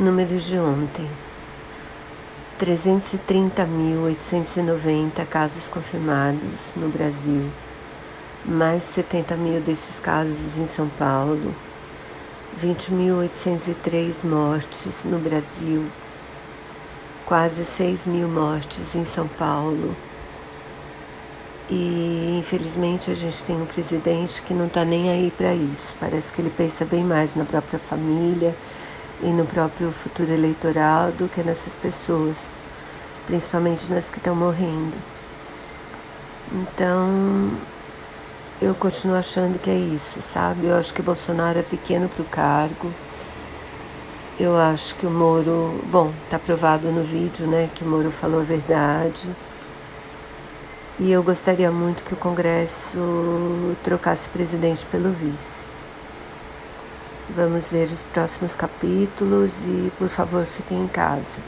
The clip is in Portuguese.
Números de ontem: 330.890 casos confirmados no Brasil, mais 70 mil desses casos em São Paulo, 20.803 mortes no Brasil, quase 6 mil mortes em São Paulo. E infelizmente a gente tem um presidente que não está nem aí para isso. Parece que ele pensa bem mais na própria família e no próprio futuro eleitoral do que nessas pessoas, principalmente nas que estão morrendo. Então, eu continuo achando que é isso, sabe? Eu acho que Bolsonaro é pequeno para o cargo. Eu acho que o Moro, bom, tá provado no vídeo, né, que o Moro falou a verdade. E eu gostaria muito que o Congresso trocasse presidente pelo vice. Vamos ver os próximos capítulos e, por favor, fiquem em casa.